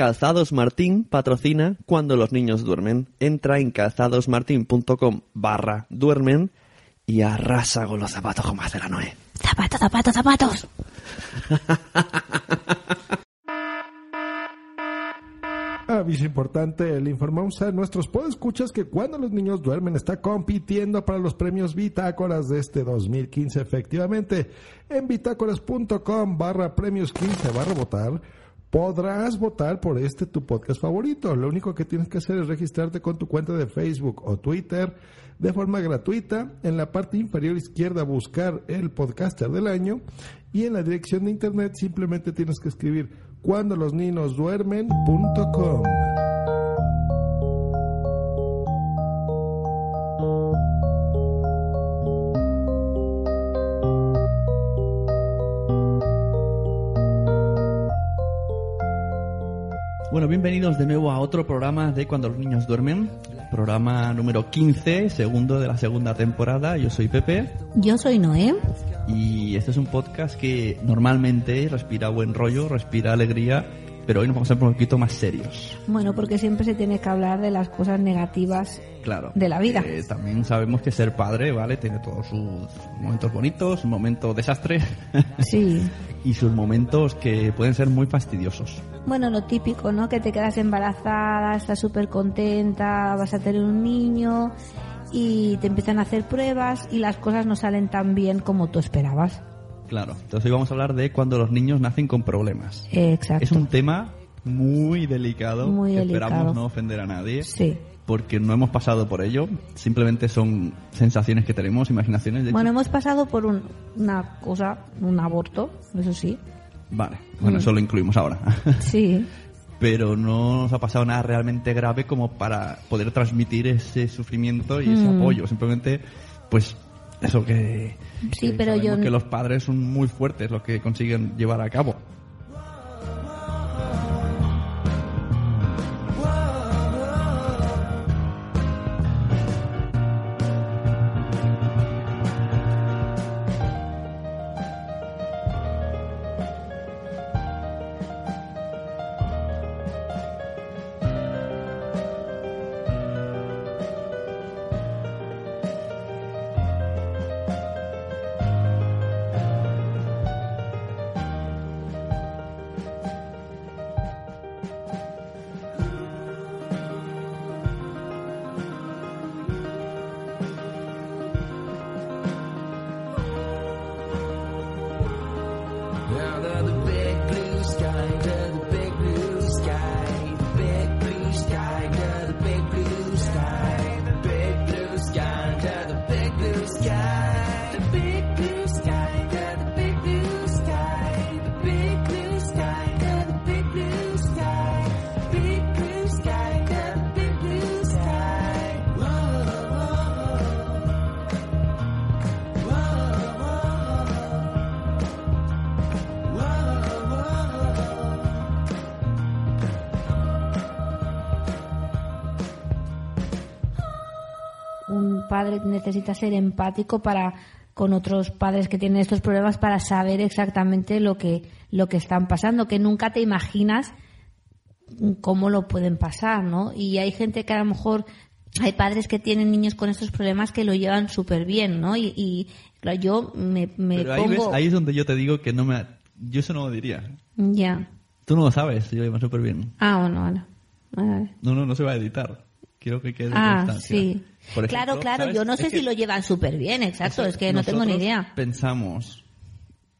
Calzados Martín patrocina cuando los niños duermen. Entra en calzadosmartin.com barra duermen y arrasa con los zapatos como hace la Noé. Zapatos, zapatos, zapatos. Aviso importante, le informamos a nuestros podescuchas que cuando los niños duermen está compitiendo para los premios Bitácoras de este 2015 efectivamente. En bitácoras.com barra premios 15 barra votar podrás votar por este tu podcast favorito. Lo único que tienes que hacer es registrarte con tu cuenta de Facebook o Twitter de forma gratuita. En la parte inferior izquierda buscar el podcaster del año y en la dirección de internet simplemente tienes que escribir cuando los niños duermen.com. Bueno, bienvenidos de nuevo a otro programa de Cuando los niños duermen. Programa número 15, segundo de la segunda temporada. Yo soy Pepe Yo soy Noé. y este es un podcast que normalmente respira buen rollo, respira alegría, pero hoy nos vamos a ser un poquito más serios. Bueno, porque siempre se tiene que hablar de las cosas negativas. Claro. De la vida. Eh, también sabemos que ser padre, ¿vale? Tiene todos sus momentos bonitos, momentos desastre Sí. y sus momentos que pueden ser muy fastidiosos. Bueno, lo típico, ¿no? Que te quedas embarazada, estás súper contenta, vas a tener un niño y te empiezan a hacer pruebas y las cosas no salen tan bien como tú esperabas. Claro. Entonces hoy vamos a hablar de cuando los niños nacen con problemas. Exacto. Es un tema muy delicado. Muy delicado. Esperamos no ofender a nadie. Sí. Porque no hemos pasado por ello. Simplemente son sensaciones que tenemos, imaginaciones. De Bueno, hemos pasado por un- una cosa, un aborto, eso sí. Vale. Bueno, Mm. eso lo incluimos ahora. Sí. Pero no nos ha pasado nada realmente grave como para poder transmitir ese sufrimiento y ese Mm. apoyo. Simplemente, pues, eso que. Sí, que pero yo- que los padres son muy fuertes los que consiguen llevar a cabo. Padre necesita ser empático para con otros padres que tienen estos problemas para saber exactamente lo que lo que están pasando que nunca te imaginas cómo lo pueden pasar no y hay gente que a lo mejor hay padres que tienen niños con estos problemas que lo llevan súper bien no y, y, claro, yo me, me Pero ahí, pongo ves, ahí es donde yo te digo que no me. Yo eso no lo diría. ya Tú no lo sabes, yo lo llevo súper bien. ah bueno bueno Vale, vale. No, no, no se va a editar. Quiero que quede Ah, constancia. sí. Por claro, ejemplo, claro, ¿sabes? yo no sé Es si que lo llevan súper bien, exacto, eso- es que no tengo ni idea. Pensamos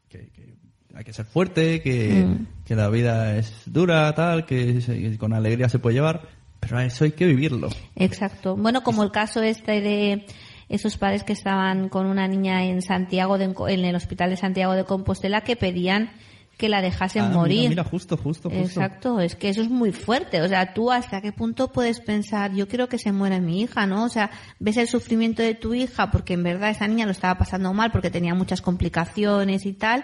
que, que hay que ser fuerte, que, Mm. que la vida es dura, tal, que se- con alegría se puede llevar, pero a eso hay que vivirlo. Exacto. Bueno, como el caso este de esos padres que estaban con una niña en Santiago, de- en el hospital de Santiago de Compostela, que pedían que la dejasen Ah, morir. Mira, justo, justo, justo. Exacto, es que eso es muy fuerte. O sea, tú hasta qué punto puedes pensar, yo quiero que se muera mi hija, ¿no? O sea, ves el sufrimiento de tu hija porque en verdad esa niña lo estaba pasando mal porque tenía muchas complicaciones y tal,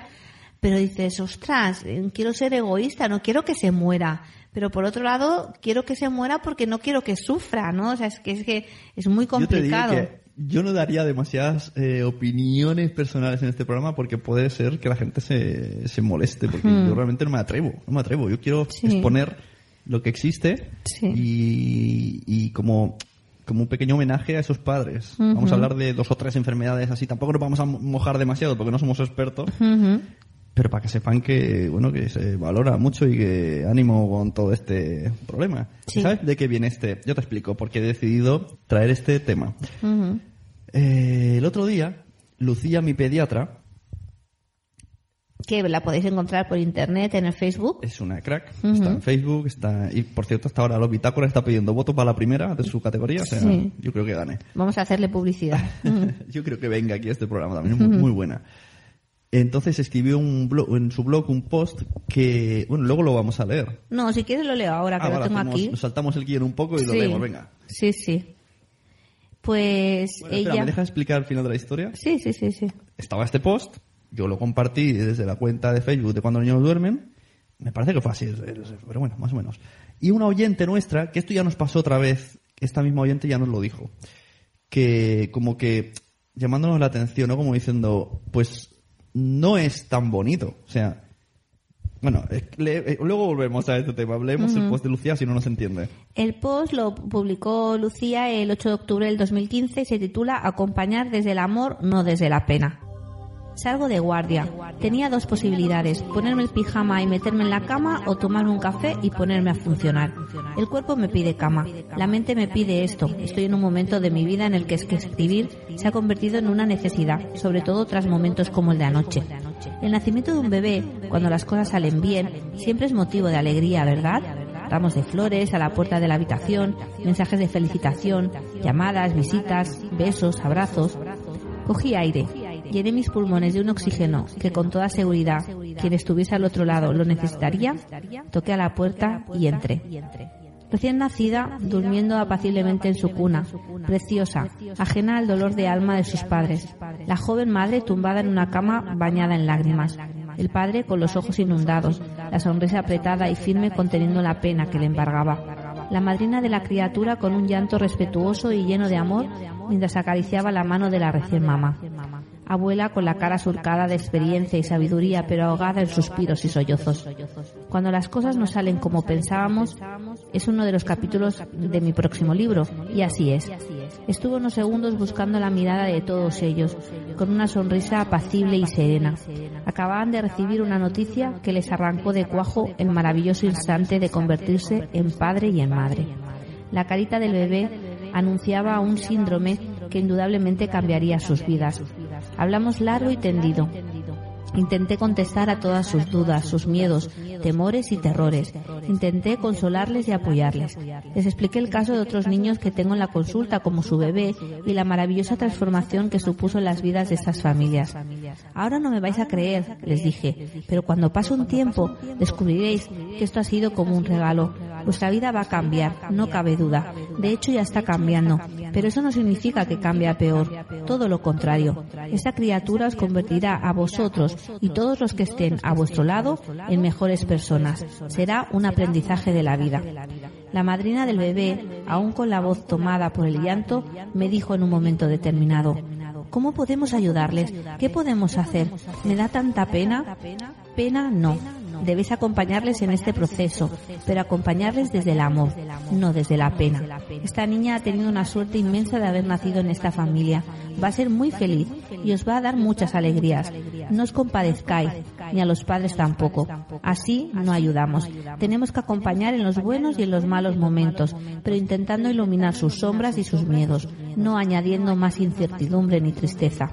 pero dices, ostras, eh, quiero ser egoísta, no quiero que se muera. Pero por otro lado, quiero que se muera porque no quiero que sufra, ¿no? O sea, es que es, que es muy Yo te digo complicado. que yo no daría demasiadas eh, opiniones personales en este programa porque puede ser que la gente se, se moleste, porque Hmm. yo realmente no me atrevo, no me atrevo. Yo quiero Sí. exponer lo que existe Sí. y, y como, como un pequeño homenaje a esos padres. Vamos a hablar de dos o tres enfermedades así. Tampoco nos vamos a mojar demasiado porque no somos expertos, pero para que sepan que, bueno, que se valora mucho y que ánimo con todo este problema. Sí. ¿Sabes de qué viene este? Yo te explico porque he decidido traer este tema. Eh, el otro día, Lucía, mi pediatra, Que la podéis encontrar por internet en el Facebook. es una crack, está en Facebook, está y por cierto hasta ahora los bitácoras está pidiendo votos para la primera de su categoría, o sea, Sí. yo creo que gane. Vamos a hacerle publicidad. yo creo que venga aquí a este programa también, es muy, muy buena. Entonces escribió un blog, en su blog un post que, bueno, luego lo vamos a leer. No, si quieres lo leo ahora, que Ah, lo vale, tengo hacemos- aquí. Nos saltamos el guion un poco y lo Sí. leemos, venga. Sí, sí. Pues Bueno, espera, ella... ¿me dejas explicar el final de la historia? Sí, sí, sí, sí. Estaba este post, yo lo compartí desde la cuenta de Facebook de cuando los niños duermen, me parece que fue así, pero bueno, más o menos. Y una oyente nuestra, que esto ya nos pasó otra vez, esta misma oyente ya nos lo dijo, que como que llamándonos la atención, ¿no? Como diciendo, pues no es tan bonito, o sea, bueno, eh, le- luego volvemos a este tema, leemos el post de Lucía si no nos entiende. El post lo publicó Lucía el 8 de octubre del 2015 y se titula Acompañar desde el amor, no desde la pena. Salgo de guardia. Tenía dos posibilidades, ponerme el pijama y meterme en la cama o tomarme un café y ponerme a funcionar. El cuerpo me pide cama, la mente me pide esto. Estoy en un momento de mi vida en el que escribir se ha convertido en una necesidad, sobre todo tras momentos como el de anoche. El nacimiento de un bebé, cuando las cosas salen bien, siempre es motivo de alegría, ¿verdad? Ramos de flores a la puerta de la habitación, mensajes de felicitación, llamadas, visitas, besos, abrazos. Cogí aire, llené mis pulmones de un oxígeno que con toda seguridad quien estuviese al otro lado lo necesitaría, toqué a la puerta y entré. Recién nacida, durmiendo apaciblemente en su cuna, preciosa, ajena al dolor de alma de sus padres. La joven madre tumbada en una cama bañada en lágrimas. El padre con los ojos inundados, la sonrisa apretada y firme conteniendo la pena que le embargaba. La madrina de la criatura con un llanto respetuoso y lleno de amor mientras acariciaba la mano de la recién mamá. Abuela con la cara surcada de experiencia y sabiduría, pero ahogada en suspiros y sollozos. Cuando las cosas no salen como pensábamos, es uno de los capítulos de mi próximo libro, y así es. Estuvo unos segundos buscando la mirada de todos ellos, con una sonrisa apacible y serena. Acababan de recibir una noticia que les arrancó de cuajo el maravilloso instante de convertirse en padre y en madre. La carita del bebé anunciaba un síndrome que indudablemente cambiaría sus vidas. Hablamos largo y tendido. Intenté contestar a todas sus dudas, sus miedos, temores y terrores. Intenté consolarles y apoyarles. Les expliqué el caso de otros niños que tengo en la consulta, como su bebé, y la maravillosa transformación que supuso en las vidas de estas familias. Ahora no me vais a creer, les dije, pero cuando pase un tiempo descubriréis que esto ha sido como un regalo. Vuestra vida va a cambiar, no cabe duda. De hecho ya está cambiando, pero eso no significa que cambie a peor. Todo lo contrario. Esta criatura os convertirá a vosotros y todos los que estén a vuestro lado en mejores personas. Será un aprendizaje de la vida. La madrina del bebé, aún con la voz tomada por el llanto, me dijo en un momento determinado, ¿Cómo podemos ayudarles? ¿Qué podemos hacer? ¿Me da tanta pena? Pena no. Debéis acompañarles en este proceso, pero acompañarles desde el amor, no desde la pena. Esta niña ha tenido una suerte inmensa de haber nacido en esta familia. Va a ser muy feliz y os va a dar muchas alegrías. No os compadezcáis, ni a los padres tampoco. Así no ayudamos. Tenemos que acompañar en los buenos y en los malos momentos, pero intentando iluminar sus sombras y sus miedos, no añadiendo más incertidumbre ni tristeza.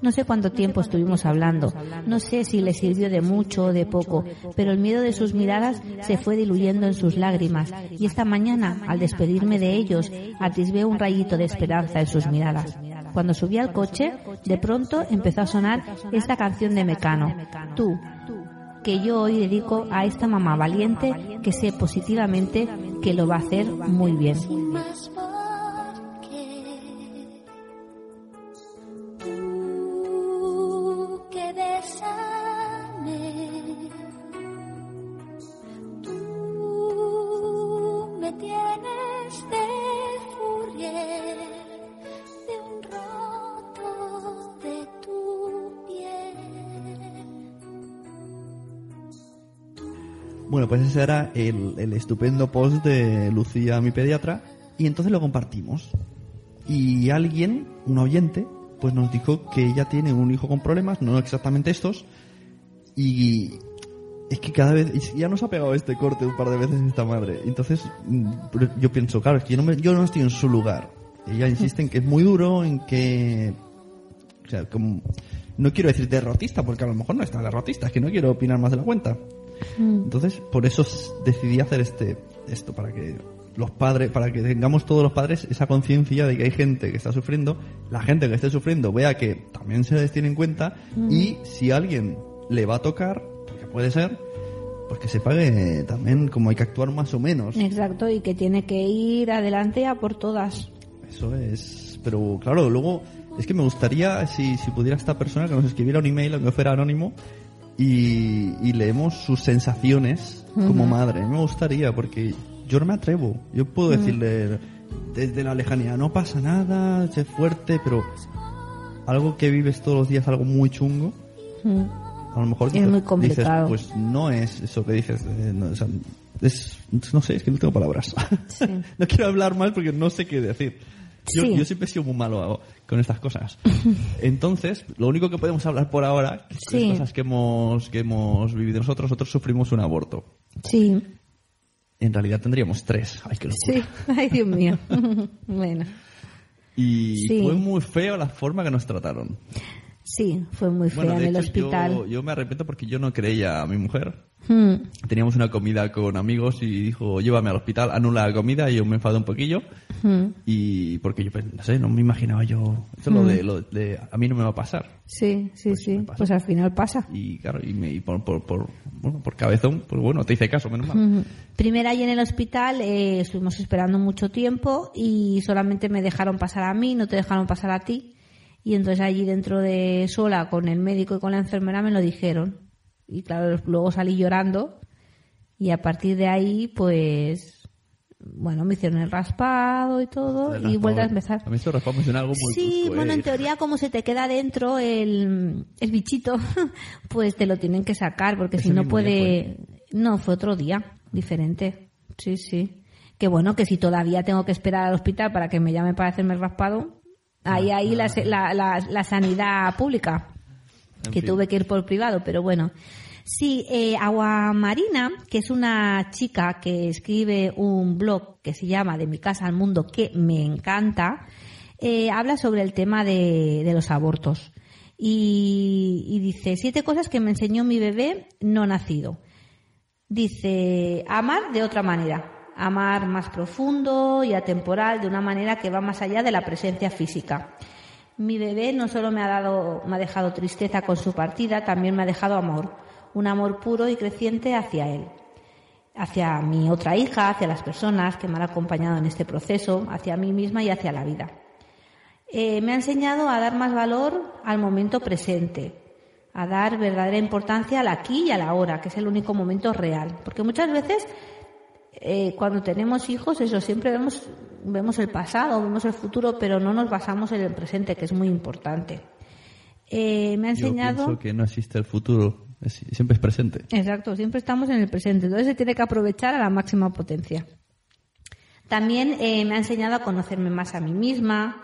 No sé cuánto tiempo estuvimos hablando, no sé si le sirvió de mucho o de poco, pero el miedo de sus miradas se fue diluyendo en sus lágrimas y esta mañana, al despedirme de ellos, atisbé un rayito de esperanza en sus miradas. Cuando subí al coche, de pronto empezó a sonar esta canción de Mecano, Tú, que yo hoy dedico a esta mamá valiente que sé positivamente que lo va a hacer muy bien. Bueno, pues ese era el, el estupendo post de Lucía, mi pediatra, y entonces lo compartimos. Y alguien, un oyente, pues nos dijo que ella tiene un hijo con problemas, no exactamente estos, y es que cada vez, ya nos ha pegado este corte un par de veces esta madre. Entonces mm, yo pienso, claro, es que yo no, me- yo no estoy en su lugar. Ella insiste en que es muy duro, en que... O sea, como, no quiero decir derrotista, porque a lo mejor no es tan derrotista, es que no quiero opinar más de la cuenta. Entonces, por eso decidí hacer este esto, para que los padres, para que tengamos todos los padres esa conciencia de que hay gente que está sufriendo, la gente que esté sufriendo vea que también se les tiene en cuenta y si alguien le va a tocar, porque puede ser, pues que se pague también como hay que actuar más o menos. Exacto, y que tiene que ir adelante a por todas. Eso es. Pero claro, luego es que me gustaría si, si pudiera esta persona que nos escribiera un email, aunque fuera anónimo, y, y leemos sus sensaciones como madre. Me gustaría, porque yo no me atrevo. Yo puedo decirle desde la lejanía, no pasa nada, sé fuerte, pero algo que vives todos los días, algo muy chungo, a lo mejor Es dices, muy complicado. dices, pues no es eso que dices, eh, no, o sea, es, no sé, es que no tengo palabras. Sí. no quiero hablar mal porque no sé qué decir. Yo, Sí. yo siempre he sido muy malo con estas cosas. Entonces, lo único que podemos hablar por ahora, Sí. es cosas que hemos, que hemos vivido nosotros, nosotros sufrimos un aborto. Sí, En realidad tendríamos tres. Ay, qué locura. sí. Ay, Dios mío. bueno, Y Sí. fue muy feo la forma que nos trataron. Sí, fue muy fea Bueno, en el hecho, hospital. Yo, yo me arrepiento porque yo no creía a mi mujer. Mm. Teníamos una comida con amigos y dijo, llévame al hospital, anula la comida y yo me enfadé un poquillo. Mm. Y porque yo, pues, no sé, no me imaginaba yo, eso lo, de, lo de, a mí no me va a pasar. Sí, sí, Pues sí. Pues al final pasa. Y claro, y, me, y por, por, por, bueno, por cabezón, pues bueno, te hice caso, menos mal. Ujú. Primero ahí en el hospital eh, estuvimos esperando mucho tiempo y solamente me dejaron pasar a mí, no te dejaron pasar a ti. Y entonces allí dentro de sola con el médico y con la enfermera me lo dijeron. Y claro, luego salí llorando y a partir de ahí pues bueno, me hicieron el raspado y todo y vuelta a empezar. A mí esto raspado me suena algo muy Sí, bueno, eh. en teoría como se te queda dentro el, el bichito, pues te lo tienen que sacar, porque si no puede... No, fue otro día, diferente. Sí, sí. Que bueno, que si todavía tengo que esperar al hospital para que me llame para hacerme el raspado, ahí, Ah, ahí la, la, la, la sanidad pública, En que fin. tuve que ir por privado, pero bueno. Sí, eh, Agua Marina, que es una chica que escribe un blog que se llama De mi casa al mundo, que me encanta, eh, habla sobre el tema de, de los abortos. Y, y dice, siete cosas que me enseñó mi bebé no nacido. Dice, amar de otra manera, amar más profundo y atemporal, de una manera que va más allá de la presencia física. Mi bebé no solo me ha dado, me ha dejado tristeza con su partida, también me ha dejado amor, un amor puro y creciente hacia él, hacia mi otra hija, hacia las personas que me han acompañado en este proceso, hacia mí misma y hacia la vida. Eh, me ha enseñado a dar más valor al momento presente, a dar verdadera importancia al aquí y a la ahora, que es el único momento real. Porque muchas veces, eh, cuando tenemos hijos, eso, siempre vemos, vemos el pasado, vemos el futuro, pero no nos basamos en el presente, que es muy importante. Eh, me ha Yo enseñado... pienso que no existe el futuro, es- siempre es presente. Exacto, siempre estamos en el presente, entonces se tiene que aprovechar a la máxima potencia. También eh, me ha enseñado a conocerme más a mí misma,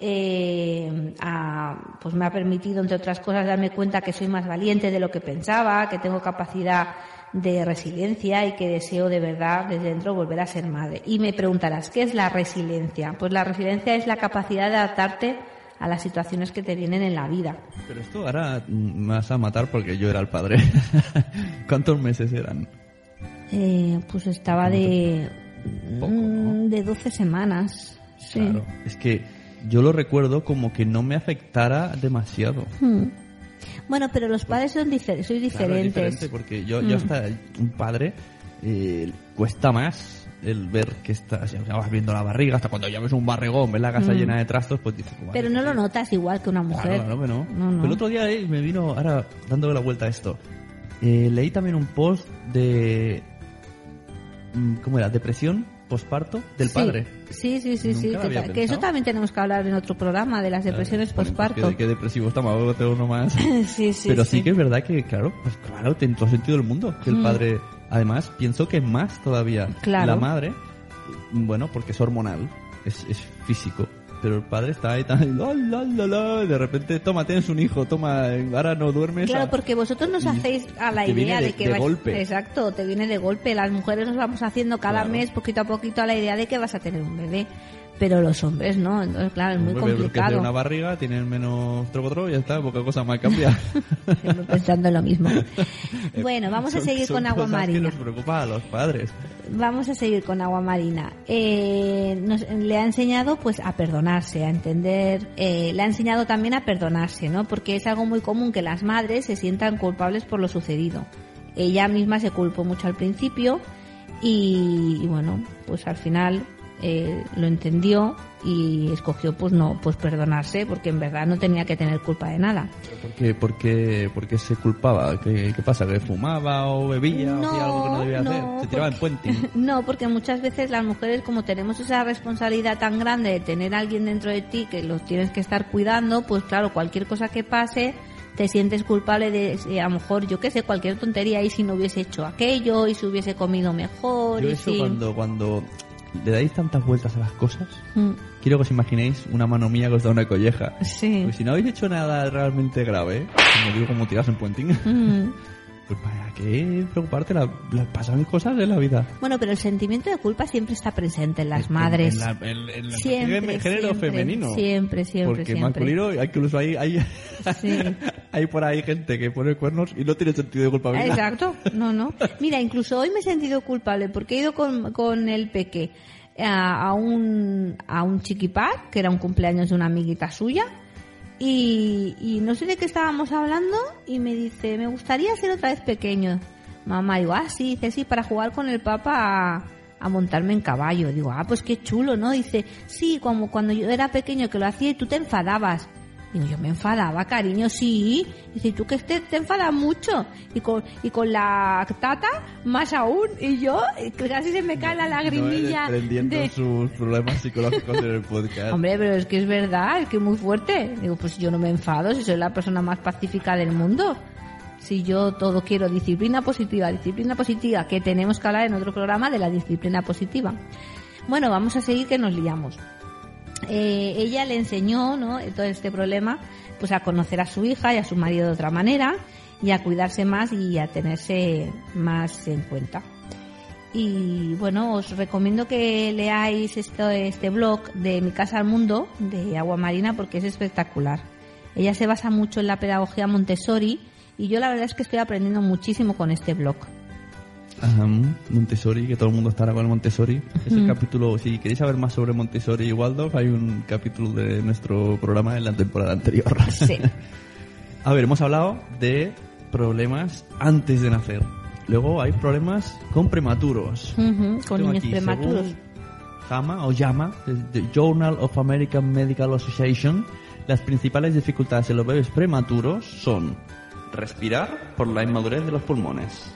eh, a- pues me ha permitido, entre otras cosas, darme cuenta que soy más valiente de lo que pensaba, que tengo capacidad de resiliencia y que deseo de verdad desde dentro volver a ser madre. Y me preguntarás, ¿qué es la resiliencia? Pues la resiliencia es la capacidad de adaptarte a las situaciones que te vienen en la vida. Pero esto ahora me vas a matar porque yo era el padre. ¿Cuántos meses eran? Eh, pues estaba de, Poco, ¿no? mm, de 12 semanas. Sí. Claro, es que yo lo recuerdo como que no me afectara demasiado. Hmm. Bueno, pero los padres son difer- sois Claro, es diferentes. diferente porque yo, yo Mm. hasta un padre eh, cuesta más el ver que estás, ya vas viendo la barriga, hasta cuando ya ves un barrigón, ves la casa llena de trastos, pues dices, "Vale, Mm. pero no lo notas igual que una mujer. Claro, claro no. No, no. Pero el otro día eh, me vino, ahora dándole la vuelta a esto, eh, leí también un post de, mm, ¿cómo era? Depresión posparto del Sí. padre. Sí, sí, sí, sí. que, que eso también tenemos que hablar en otro programa de las depresiones pues posparto. Qué depresivo está, luego tengo uno más. sí, sí. Pero sí. que es verdad que, claro, pues claro, en todo sentido del mundo, que el Mm. padre Además, pienso que más todavía. Claro. La madre, bueno, porque es hormonal, es, es físico. Pero el padre está ahí tan... la, la, la, la, y de repente, toma, tienes un hijo, toma, ahora no duermes. Claro, porque vosotros nos hacéis a la idea de- de, que de vais- golpe. Exacto, te viene de golpe. Las mujeres nos vamos haciendo cada Claro. mes, poquito a poquito, a la idea de que vas a tener un bebé. Pero los hombres no, entonces claro, es muy complicado. tiene una barriga, tienen menos trocotro y ya está, poca cosa más cambia. Siempre pensando en lo mismo. Bueno, vamos a seguir con agua cosas que marina. nos preocupa a los padres. Vamos a seguir con agua marina. Eh, nos- le ha enseñado pues a perdonarse, a entender, eh, le ha enseñado también a perdonarse, ¿no? Porque es algo muy común que las madres se sientan culpables por lo sucedido. Ella misma se culpó mucho al principio y, y bueno, pues al final eh, lo entendió y escogió pues no, pues perdonarse porque en verdad no tenía que tener culpa de nada. ¿Por qué, por qué, por qué se culpaba? ¿Qué, qué pasa? ¿Que fumaba o bebía o hacía algo que no debía no, hacer? Se tiraba en porque- puente. No, porque muchas veces las mujeres, como tenemos esa responsabilidad tan grande de tener a alguien dentro de ti que los tienes que estar cuidando, pues claro, cualquier cosa que pase, te sientes culpable de, a lo mejor, yo qué sé, cualquier tontería, y si no hubiese hecho aquello, y si hubiese comido mejor, Yo y eso si... cuando, cuando le dais tantas vueltas a las cosas, Mm, quiero que os imaginéis una mano mía que os da una colleja. Sí. Pues si no habéis hecho nada realmente grave, como digo, como tiras en puenting, Mm. pues para qué preocuparte, la, la- pasan cosas en la vida. Bueno, pero el sentimiento de culpa siempre está presente en las madres. En, la, en- en el Siempre, género siempre, femenino. siempre, siempre, Porque siempre. masculino, incluso hay, hay, Sí. hay por ahí gente que pone cuernos y no tiene sentido de culpabilidad. Exacto, no, no. Mira, incluso hoy me he sentido culpable porque he ido con, con el peque a, a un, a un chiquipar, que era un cumpleaños de una amiguita suya, y, y no sé de qué estábamos hablando, y me dice, me gustaría ser otra vez pequeño. Mamá, digo, ah, sí, dice, sí, para jugar con el papa a, a montarme en caballo. Digo, ah, pues qué chulo, ¿no? Dice, sí, como cuando yo era pequeño que lo hacía y tú te enfadabas. Digo, yo me enfadaba, cariño, sí. Dice, tú que te, te enfadas mucho. Y con, y con la tata, más aún. Y yo, eh, casi se me cae la lagrimilla. No de... sus problemas psicológicos en el podcast. Hombre, pero es que es verdad, es que es muy fuerte. Digo, pues yo no me enfado si soy la persona más pacífica del mundo. Si yo todo quiero disciplina positiva, disciplina positiva, que tenemos que hablar en otro programa de la disciplina positiva. Bueno, vamos a seguir que nos liamos. Eh, ella le enseñó, ¿no? Todo este problema, pues a conocer a su hija y a su marido de otra manera y a cuidarse más y a tenerse más en cuenta. Y bueno, os recomiendo que leáis esto, este blog de Mi Casa al Mundo de Agua Marina porque es espectacular. Ella se basa mucho en la pedagogía Montessori y yo la verdad es que estoy aprendiendo muchísimo con este blog. Ajá, Montessori, que todo el mundo estará con el Montessori. Es el capítulo, si queréis saber más sobre Montessori y Waldorf, hay un capítulo de nuestro programa en la temporada anterior. Sí. A ver, hemos hablado de problemas antes de nacer. Luego hay problemas con prematuros. Con niños aquí, prematuros. JAMA o JAMA, The Journal of American Medical Association, las principales dificultades en los bebés prematuros son respirar por la inmadurez de los pulmones,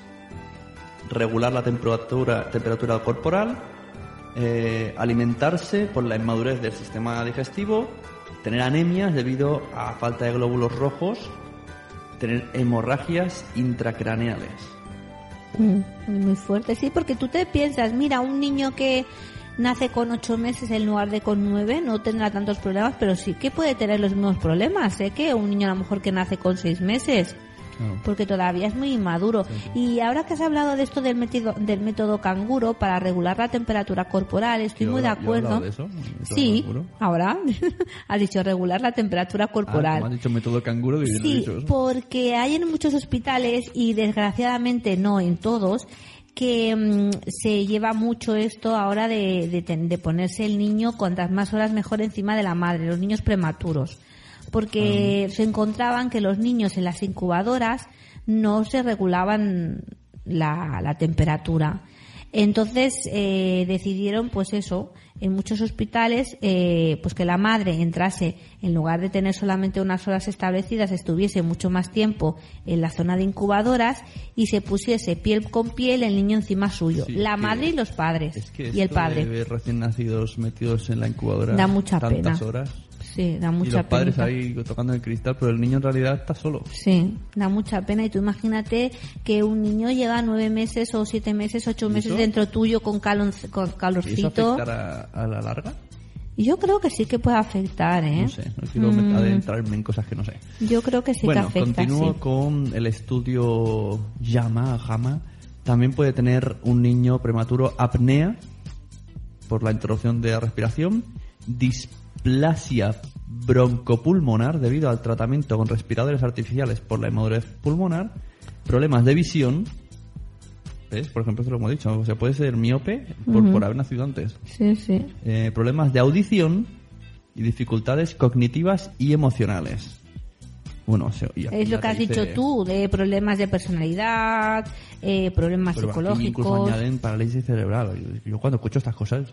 regular la temperatura, temperatura corporal, eh, alimentarse por la inmadurez del sistema digestivo, tener anemias debido a falta de glóbulos rojos, tener hemorragias intracraneales. Mm, muy fuerte, sí, porque tú te piensas, mira, un niño que nace con ocho meses en lugar de con nueve no tendrá tantos problemas, pero sí que puede tener los mismos problemas, ¿eh? Que un niño a lo mejor que nace con seis meses, porque todavía es muy inmaduro. Y ahora que has hablado de esto del método, del método canguro para regular la temperatura corporal, estoy muy de acuerdo. de eso, sí, canguro. ahora has dicho regular la temperatura Ah, corporal. has dicho método canguro, no he Sí, dicho eso. porque hay en muchos hospitales y desgraciadamente no en todos que mm, se lleva mucho esto ahora de, de, de ponerse el niño cuantas más horas mejor encima de la madre, los niños prematuros. Porque se encontraban que los niños en las incubadoras no se regulaban la, la temperatura. Entonces eh, decidieron, pues eso, en muchos hospitales, eh, pues que la madre entrase, en lugar de tener solamente unas horas establecidas, estuviese mucho más tiempo en la zona de incubadoras y se pusiese piel con piel el niño encima suyo, Sí, la madre y los padres Es que y el padre. de recién nacidos metidos en la incubadora Da mucha tantas pena. horas. Sí, da mucha y los padres penita. ahí tocando el cristal, pero el niño en realidad está solo. Sí, da mucha pena. Y tú imagínate que un niño lleva nueve meses o siete meses, ocho ¿Y meses dentro tuyo con, calon- con ¿Y eso calorcito. afectará a la larga? Yo creo que sí que puede afectar, ¿eh? No sé, no quiero Mm, adentrarme en cosas que no sé. Yo creo que sí bueno, que afecta, continúo sí. con el estudio Yama, Jama. También puede tener un niño prematuro apnea por la interrupción de la respiración, displasia broncopulmonar debido al tratamiento con respiradores artificiales por la inmadurez pulmonar, problemas de visión, ¿ves? Por ejemplo, eso lo hemos dicho, o sea, puede ser miope por, por haber nacido antes, Sí, sí. eh, problemas de audición y dificultades cognitivas y emocionales. Bueno, o sea, y aquí Es lo que has dice- dicho tú, de problemas de personalidad, eh, problemas Pero aquí incluso psicológicos. añaden parálisis cerebral. Yo cuando escucho estas cosas,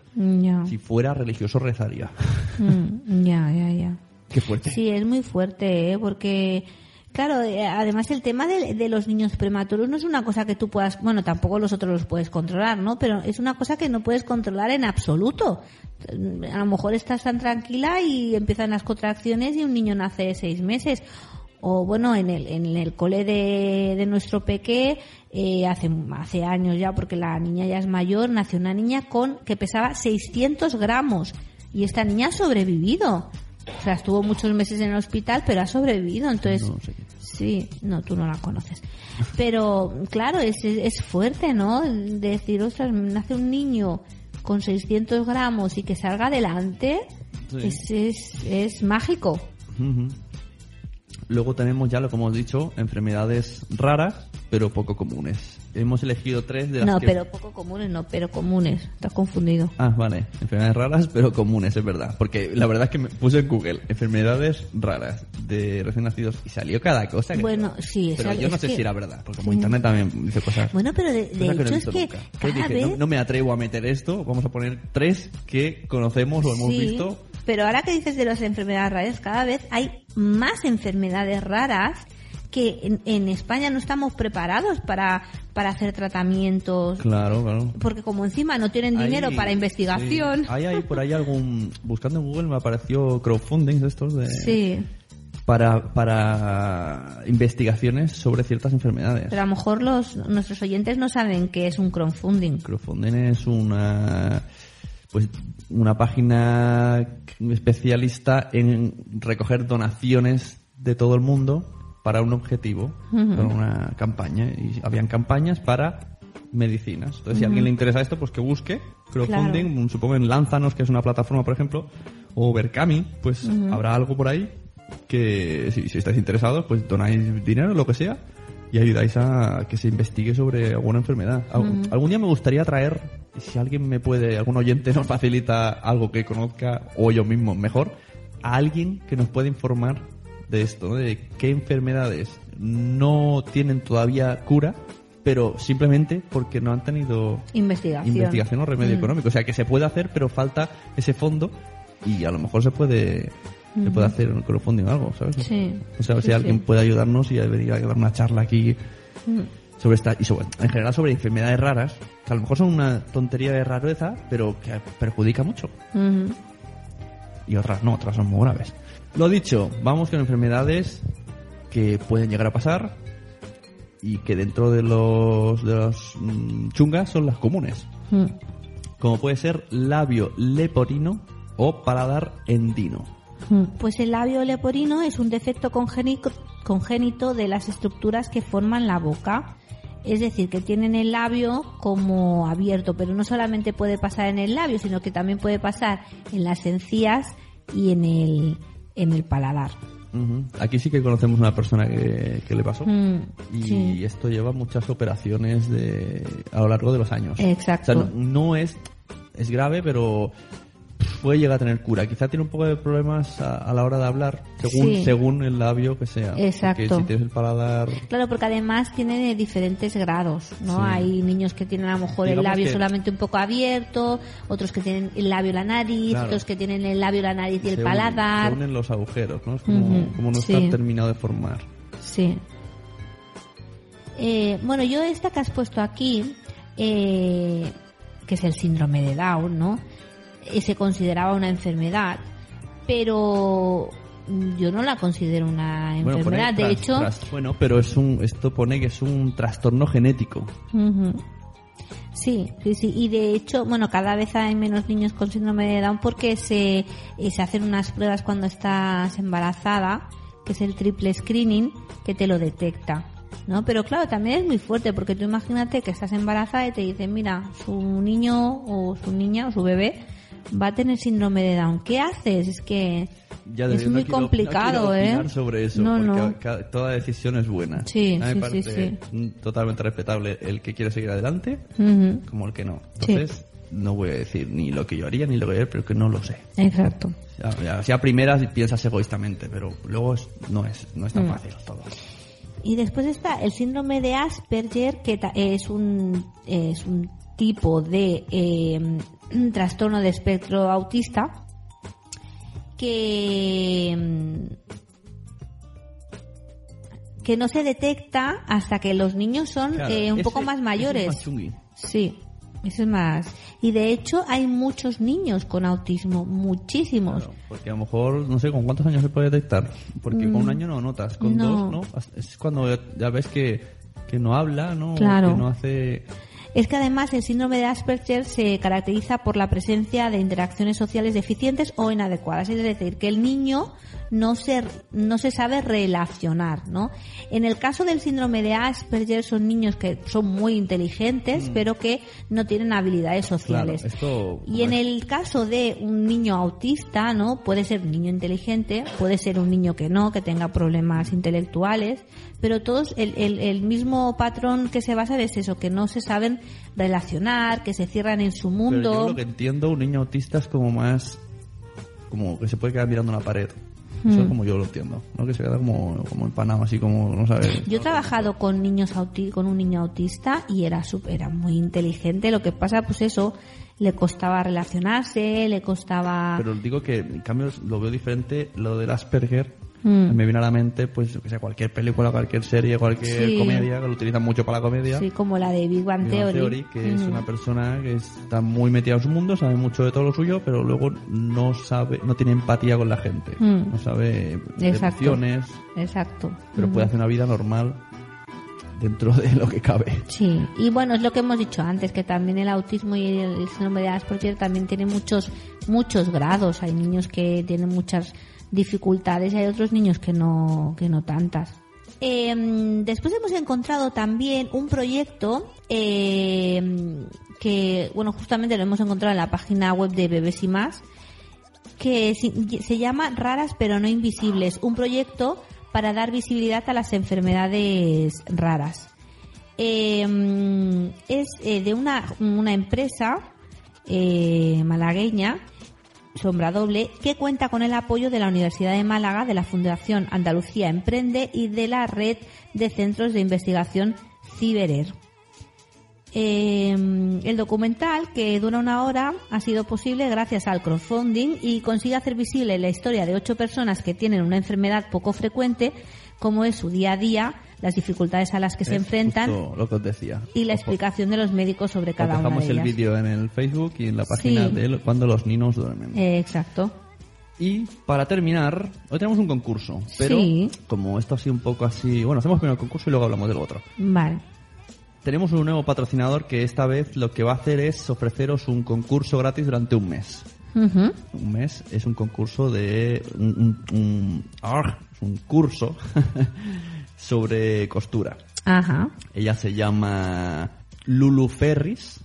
si fuera religioso rezaría. Mm, ya, ya, ya. Qué fuerte. Sí, es muy fuerte, ¿eh? porque, claro, eh, además el tema de, de los niños prematuros no es una cosa que tú puedas, bueno, tampoco los otros los puedes controlar, ¿no? Pero es una cosa que no puedes controlar en absoluto. A lo mejor estás tan tranquila y empiezan las contracciones y un niño nace de seis meses. O bueno, en el, en el cole de, de nuestro peque, eh, hace, hace años ya, porque la niña ya es mayor, nació una niña con que pesaba 600 gramos. Y esta niña ha sobrevivido. O sea, estuvo muchos meses en el hospital, pero ha sobrevivido. Entonces, No sí, no, tú no la conoces. Pero, claro, es, es, es fuerte, ¿no? Decir, ostras, nace un niño con 600 gramos y que salga adelante, Sí. es, es, es mágico. Luego tenemos ya lo que hemos dicho, enfermedades raras, pero poco comunes. Hemos elegido tres de las No, que... pero poco comunes, no, pero comunes. Estás confundido. Ah, vale. Enfermedades raras, pero comunes, es verdad. Porque la verdad es que me puse en Google enfermedades raras de recién nacidos y salió cada cosa. que- Bueno, sí, Pero es- yo no sé que- si era verdad, porque como Sí. internet también dice cosas. Bueno, pero de, de que no hecho es que cada dije, vez... no, no me atrevo a meter esto, vamos a poner tres que conocemos o hemos Sí, visto. Pero ahora que dices de las enfermedades raras, cada vez hay más enfermedades raras que en, en España no estamos preparados para, para hacer tratamientos. Claro, claro. Porque como encima no tienen dinero para investigación. sí. Hay, hay por ahí algún. Buscando en Google me apareció crowdfunding de estos de. Sí, Para, para investigaciones sobre ciertas enfermedades. pero a lo mejor los, nuestros oyentes no saben qué es un crowdfunding. Crowdfunding es una pues una página especialista en recoger donaciones de todo el mundo para un objetivo, para una campaña. Y habían campañas para medicinas. Entonces, si a alguien le interesa esto, pues que busque crowdfunding, un- supongo en Lánzanos, que es una plataforma, por ejemplo, o Berkami, pues habrá algo por ahí que si, si estáis interesados, pues donáis dinero, lo que sea, y ayudáis a que se investigue sobre alguna enfermedad. Al- Algún día me gustaría traer, si alguien me puede, algún oyente nos facilita algo que conozca, o yo mismo mejor, a alguien que nos pueda informar de esto, ¿no? de qué enfermedades no tienen todavía cura, pero simplemente porque no han tenido Investigación. investigación o remedio Mm. económico. O sea, que se puede hacer, pero falta ese fondo y a lo mejor se puede se puede hacer un crowdfunding o algo, ¿sabes? Sí. O sea, Sí, si alguien sí. puede ayudarnos y venir a dar una charla aquí Mm. Sobre esta y sobre, en general sobre enfermedades raras, que a lo mejor son una tontería de rareza, pero que perjudica mucho. Y otras no, otras son muy graves. Lo dicho, vamos con enfermedades que pueden llegar a pasar y que dentro de los de los mm, chungas son las comunes. Mm. como puede ser labio leporino o paladar endino. Pues el labio leporino es un defecto congénico- congénito de las estructuras que forman la boca. Es decir, que tienen el labio como abierto, pero no solamente puede pasar en el labio, sino que también puede pasar en las encías y en el, en el paladar. Aquí sí que conocemos una persona que, que le pasó. Mm, Y sí. esto lleva muchas operaciones de, a lo largo de los años. Exacto. O sea, no, no es, es grave, pero puede llegar a tener cura. Quizá tiene un poco de problemas a, a la hora de hablar, según, Sí. según el labio que sea. Exacto. Porque si tienes el paladar... Claro, porque además tiene diferentes grados, ¿no? Sí. Hay niños que tienen a lo mejor el labio que- solamente un poco abierto, otros que tienen el labio y la nariz, Claro. otros que tienen el labio, la nariz y el se paladar. se unen los agujeros, ¿no? Es como, no sí. está terminado de formar. Sí. Eh, bueno, yo esta que has puesto aquí, eh, que es el síndrome de Down, ¿no? Eh, se consideraba una enfermedad, pero yo no la considero una Bueno, pone enfermedad. de tras- hecho, tras- bueno, pero es un, esto pone que es un trastorno genético. Ujú. Sí, sí, sí. Y de hecho, bueno, cada vez hay menos niños con síndrome de Down porque se, eh, se hacen unas pruebas cuando estás embarazada, que es el triple screening, que te lo detecta. ¿No? Pero claro, también es muy fuerte porque tú imagínate que estás embarazada y te dicen, mira, su niño o su niña o su bebé va a tener síndrome de Down. ¿Qué haces? Es que Ya es de- no muy quiero- complicado, no ¿eh? sobre eso, No, porque toda decisión es buena. Sí, A sí, sí, mm, totalmente respetable el que quiere seguir adelante Ujú. como el que no. Sí. Entonces, no voy a decir ni lo que yo haría ni lo que haría, pero que no lo sé. Exacto. Ya, ya, si a primeras piensas egoístamente, pero luego no es no es tan Mm. fácil todo. Y después está el síndrome de Asperger, que es un, es un tipo de eh, trastorno de espectro autista que, mm, que no se detecta hasta que los niños son Claro, eh, un ese- poco más ese es mayores. más. Sí, eso es más. Y de hecho hay muchos niños con autismo, muchísimos. Claro, porque a lo mejor, no sé, ¿con cuántos años se puede detectar? Porque con un año no notas, con Mm. No. dos, ¿no? Es cuando ya, ya ves que, que no habla, ¿no? Claro. Que no hace... Es que además el síndrome de Asperger se caracteriza por la presencia de interacciones sociales deficientes o inadecuadas, es decir, que el niño no se, no se sabe relacionar, ¿no? En el caso del síndrome de Asperger son niños que son muy inteligentes, pero que no tienen habilidades sociales. Mm. Claro, esto... Y en el caso de un niño autista, ¿no? Puede ser un niño inteligente, puede ser un niño que no, que tenga problemas intelectuales, pero todos el, el, el mismo patrón que se basa es eso, que no se saben relacionar, que se cierran en su Pero mundo. yo lo que entiendo, un niño autista es como más... Como que se puede quedar mirando una pared. Eso Mm. es como yo lo entiendo, ¿no? Que se queda como, como empanado, así como, no sabes... Yo he trabajado con niños auti con un niño autista y era sup- era muy inteligente. Lo que pasa, pues eso, le costaba relacionarse, le costaba. Pero digo que, en cambio, lo veo diferente, lo del Asperger, Mm. me viene a la mente, pues, que sea cualquier película, cualquier serie, cualquier Sí. comedia, que lo utilizan mucho para la comedia. Sí, como la de Big Bang Bang Theory. que es Ujú. una persona que está muy metida en su mundo, sabe mucho de todo lo suyo, pero luego no sabe, no tiene empatía con la gente, Mm. no sabe Exacto. emociones, Exacto. pero puede hacer una vida normal dentro de lo que cabe. Sí, y bueno, es lo que hemos dicho antes, que también el autismo y el síndrome de Asperger también tiene muchos, muchos grados. Hay niños que tienen muchas dificultades hay otros niños que no, que no tantas. Eh, después hemos encontrado también un proyecto eh, que, bueno, justamente lo hemos encontrado en la página web de Bebés y Más, que se llama Raras pero no invisibles, un proyecto para dar visibilidad a las enfermedades raras. Eh, es de una, una empresa eh, malagueña, Sombra Doble, que cuenta con el apoyo de la Universidad de Málaga, de la Fundación Andalucía Emprende y de la Red de Centros de Investigación Ciberer. Eh, el documental, que dura una hora, ha sido posible gracias al crowdfunding y consigue hacer visible la historia de ocho personas que tienen una enfermedad poco frecuente, como es su día a día, las dificultades a las que se enfrentan lo que os decía. y la explicación de los médicos sobre cada una dejamos de el vídeo en el Facebook y en la página Sí. de cuando los niños duermen. Eh, exacto. Y para terminar, hoy tenemos un concurso, pero Sí. como esto ha sido un poco así, bueno, hacemos primero el concurso y luego hablamos del otro. Vale. Tenemos un nuevo patrocinador que esta vez lo que va a hacer es ofreceros un concurso gratis durante un mes. Un mes es un concurso de un, un- un- ah, es un curso sobre costura. Ajá. Ella se llama Lulu Ferris.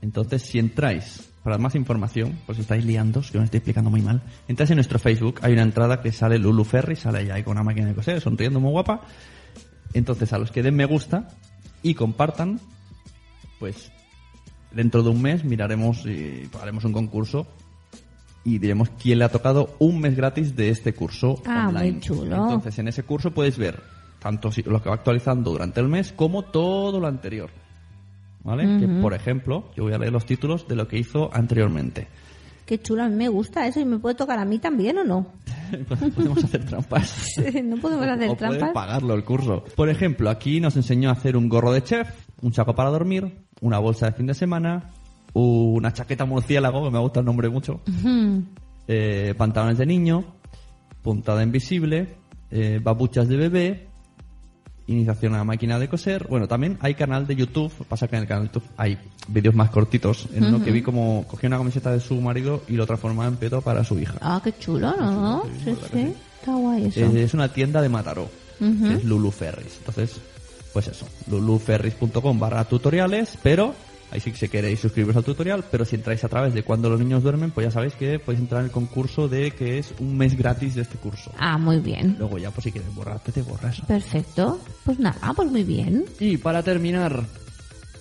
Entonces, si entráis para más información, pues estáis liando, que me estoy explicando muy mal, entráis en nuestro Facebook, hay una entrada que sale Lulu Ferris, sale ella ahí con una máquina de coser, sonriendo muy guapa. Entonces, a los que den me gusta y compartan, pues dentro de un mes miraremos y haremos un concurso y diremos quién le ha tocado un mes gratis de este curso Ah, online. muy chulo. Entonces, en ese curso puedes ver tanto lo que va actualizando durante el mes como todo lo anterior. ¿Vale? Que, por ejemplo, yo voy a leer los títulos de lo que hizo anteriormente. Qué chulo, a mí me gusta eso y me puede tocar a mí también o no. Podemos hacer trampas. no podemos hacer o puedes trampas. pagarlo el curso. Por ejemplo, aquí nos enseñó a hacer un gorro de chef, un saco para dormir, una bolsa de fin de semana, una chaqueta murciélago, que me gusta el nombre mucho, eh, pantalones de niño, puntada invisible, eh, babuchas de bebé, iniciación a la máquina de coser. Bueno, también hay canal de YouTube, pasa que en el canal de YouTube hay vídeos más cortitos, en uno que vi como cogía una camiseta de su marido y lo transformaba en peto para su hija. Ah, qué chulo, ¿no? Sí, sí. Está guay eso. Eh, es una tienda de Mataró, que es Lulu Ferris. Entonces, pues eso, luluferris.com barra tutoriales, pero ahí sí que si queréis suscribiros al tutorial, pero si entráis a través de cuando los niños duermen, pues ya sabéis que podéis entrar en el concurso de que es un mes gratis de este curso. Ah, muy bien. Luego ya, pues si quieres borrarte, te borras. Perfecto. Pues nada, pues muy bien. Y para terminar,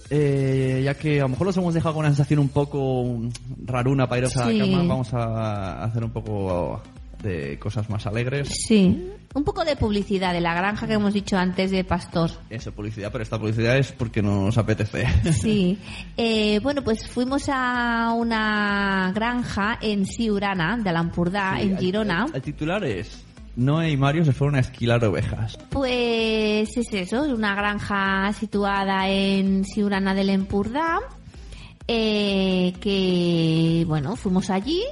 eh, ya que a lo mejor los hemos dejado con una sensación un poco raruna para iros a Sí. la cama, vamos a hacer un poco de cosas más alegres. Sí. Un poco de publicidad de la granja que hemos dicho antes de Pastor. Eso, publicidad, pero esta publicidad es porque nos apetece. Sí. Eh, bueno, pues fuimos a una granja en Siurana, de Alampurdá, Sí, en el- Girona. El, el titular es Noé y Mario se fueron a esquilar ovejas. Pues es eso, es una granja situada en Siurana del Empurdá, eh, que, bueno, fuimos allí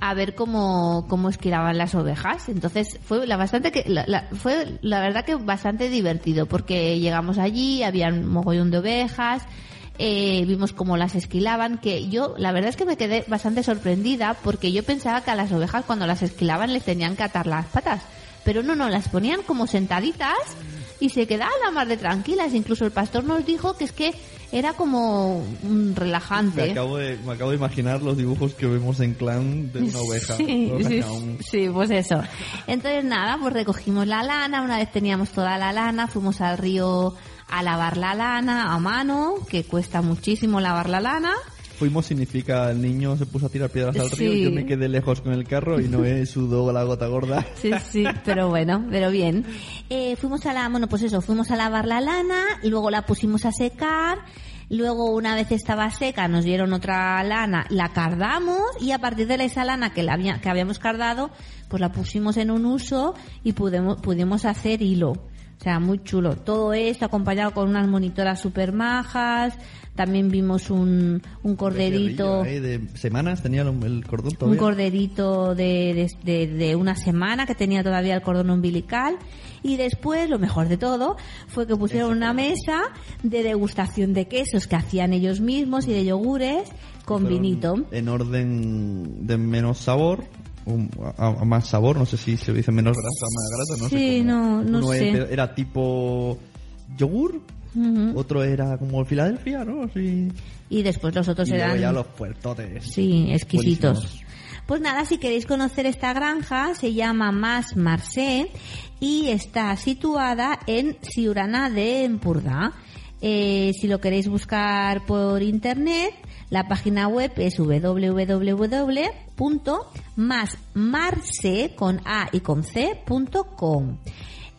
a ver cómo, cómo esquilaban las ovejas. Entonces fue la bastante que, la, la- fue la verdad que bastante divertido, porque llegamos allí, había un mogollón de ovejas, eh, vimos cómo las esquilaban, que yo la verdad es que me quedé bastante sorprendida porque yo pensaba que a las ovejas cuando las esquilaban les tenían que atar las patas, pero no, no, las ponían como sentaditas y se quedaban la de tranquilas. Incluso el pastor nos dijo que es que era como Me relajante. acabo, de, me acabo de imaginar los dibujos que vemos en Clan de una oveja. Sí, sí, sí, pues eso. Entonces nada, pues recogimos la lana, una vez teníamos toda la lana, fuimos al río a lavar la lana a mano, que cuesta muchísimo lavar la lana. Fuimos significa el niño se puso a tirar piedras al río, Sí. yo me quedé lejos con el carro y Noé sudó la gota gorda. Sí, sí, pero bueno, pero bien. Eh, fuimos a la, bueno, pues eso, fuimos a lavar la lana, luego la pusimos a secar, luego una vez estaba seca nos dieron otra lana, la cardamos y a partir de esa lana que, la había- que habíamos cardado, pues la pusimos en un uso y pudimos, pudimos hacer hilo. O sea, muy chulo. Todo esto acompañado con unas monitoras super majas. También vimos un, un corderito. Ahí de semanas tenía el, cordón Un todavía. corderito de, de, de- de una semana que tenía todavía el cordón umbilical. Y después, lo mejor de todo, fue que pusieron una mesa de degustación de quesos que hacían ellos mismos y de yogures con Fueron vinito. En orden de menos sabor un- a, a más sabor, no sé si se dice menos grasa, más grasa, no sé. Sí, cómo. no- no Uno sé. Era, tipo yogur, otro era como Filadelfia, ¿no? Y después los otros Y luego eran... ya los puertotes. Sí, exquisitos. Buenísimos. Pues nada, si queréis conocer esta granja, se llama Mas Marché y está situada en Siurana de Empurdá. Eh, si lo queréis buscar por internet, la página web es a y con c.com.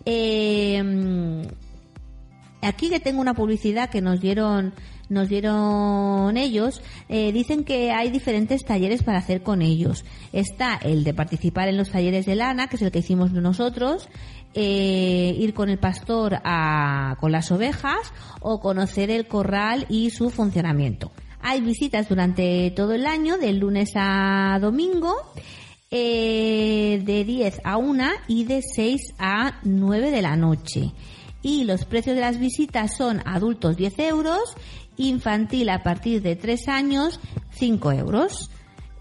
Eh, aquí que tengo una publicidad que nos dieron nos dieron ellos eh, dicen que hay diferentes talleres para hacer con ellos está el de participar en los talleres de lana que es el que hicimos nosotros eh, ir con el pastor a, con las ovejas o conocer el corral y su funcionamiento hay visitas durante todo el año del lunes a domingo eh, de 10 a 1 y de 6 a 9 de la noche. Y los precios de las visitas son adultos 10 euros, infantil a partir de 3 años 5 euros.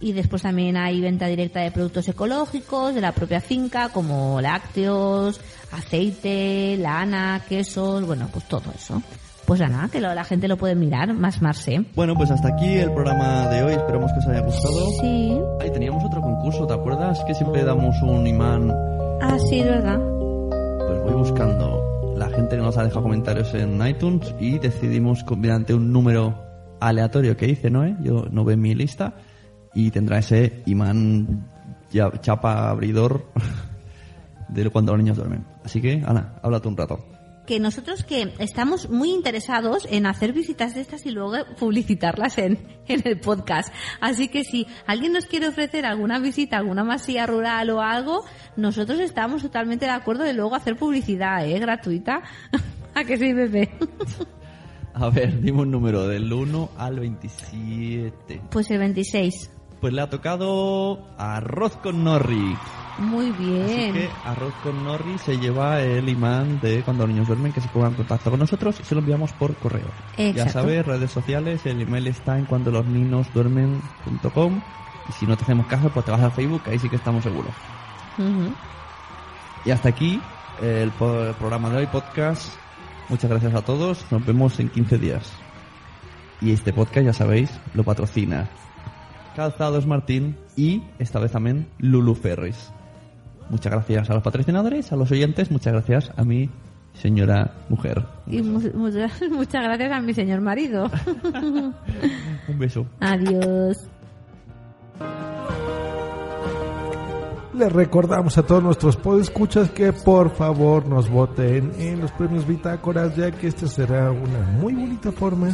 Y después también hay venta directa de productos ecológicos de la propia finca, como lácteos, aceite, lana, quesos, bueno, pues todo eso. Pues nada, que lo- la gente lo puede mirar, más Marse. Bueno, pues hasta aquí el programa de hoy. Esperamos que os haya gustado. Sí. Ahí teníamos otro concurso, ¿te acuerdas? Que siempre damos un imán. Ah, sí, es verdad. Pues voy buscando la gente que nos ha dejado comentarios en iTunes y decidimos mediante un número aleatorio que hice, ¿no? eh? Yo no veo mi lista y tendrá ese imán chapa abridor de cuando los niños duermen. Así que, Ana, háblate un rato. Que nosotros que estamos muy interesados en hacer visitas de estas y luego publicitarlas en, en el podcast. Así que si alguien nos quiere ofrecer alguna visita, alguna masía rural o algo, nosotros estamos totalmente de acuerdo de luego hacer publicidad, ¿eh? Gratuita. ¿A que sí, Pepe? A ver, dime un número del 1 al 27. Pues el 26. pues le ha tocado arroz con Norri. Muy Así bien. que arroz con Norri se lleva el imán de cuando los niños duermen que se pongan en contacto con nosotros y se lo enviamos por correo. Ya sabes, redes sociales, el email está en cuando los niños duermen.com y si no te hacemos caso, pues te vas a Facebook, ahí sí que estamos seguros. Y hasta aquí el, el programa de hoy, podcast. Muchas gracias a todos. Nos vemos en 15 días. Y este podcast, ya sabéis, lo patrocina Calzados Martín y esta vez también Lulu Ferris. Muchas gracias a los patrocinadores, a los oyentes, muchas gracias a mi señora mujer. Y mu- muchas, muchas gracias a mi señor marido. Un beso. Adiós. Les recordamos a todos nuestros podescuchas que por favor nos voten en los premios Bitácoras, ya que esta será una muy bonita forma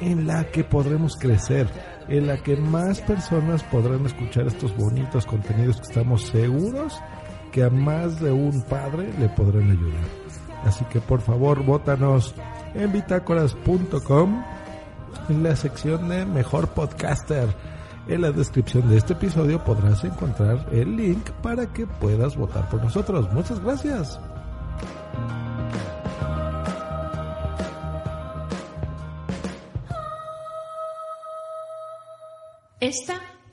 en la que podremos crecer, en la que más personas podrán escuchar estos bonitos contenidos que estamos seguros que a más de un padre le podrán ayudar. Así que por favor, votanos en bitácoras.com en la sección de Mejor Podcaster. En la descripción de este episodio podrás encontrar el link para que puedas votar por nosotros. Muchas gracias. Esta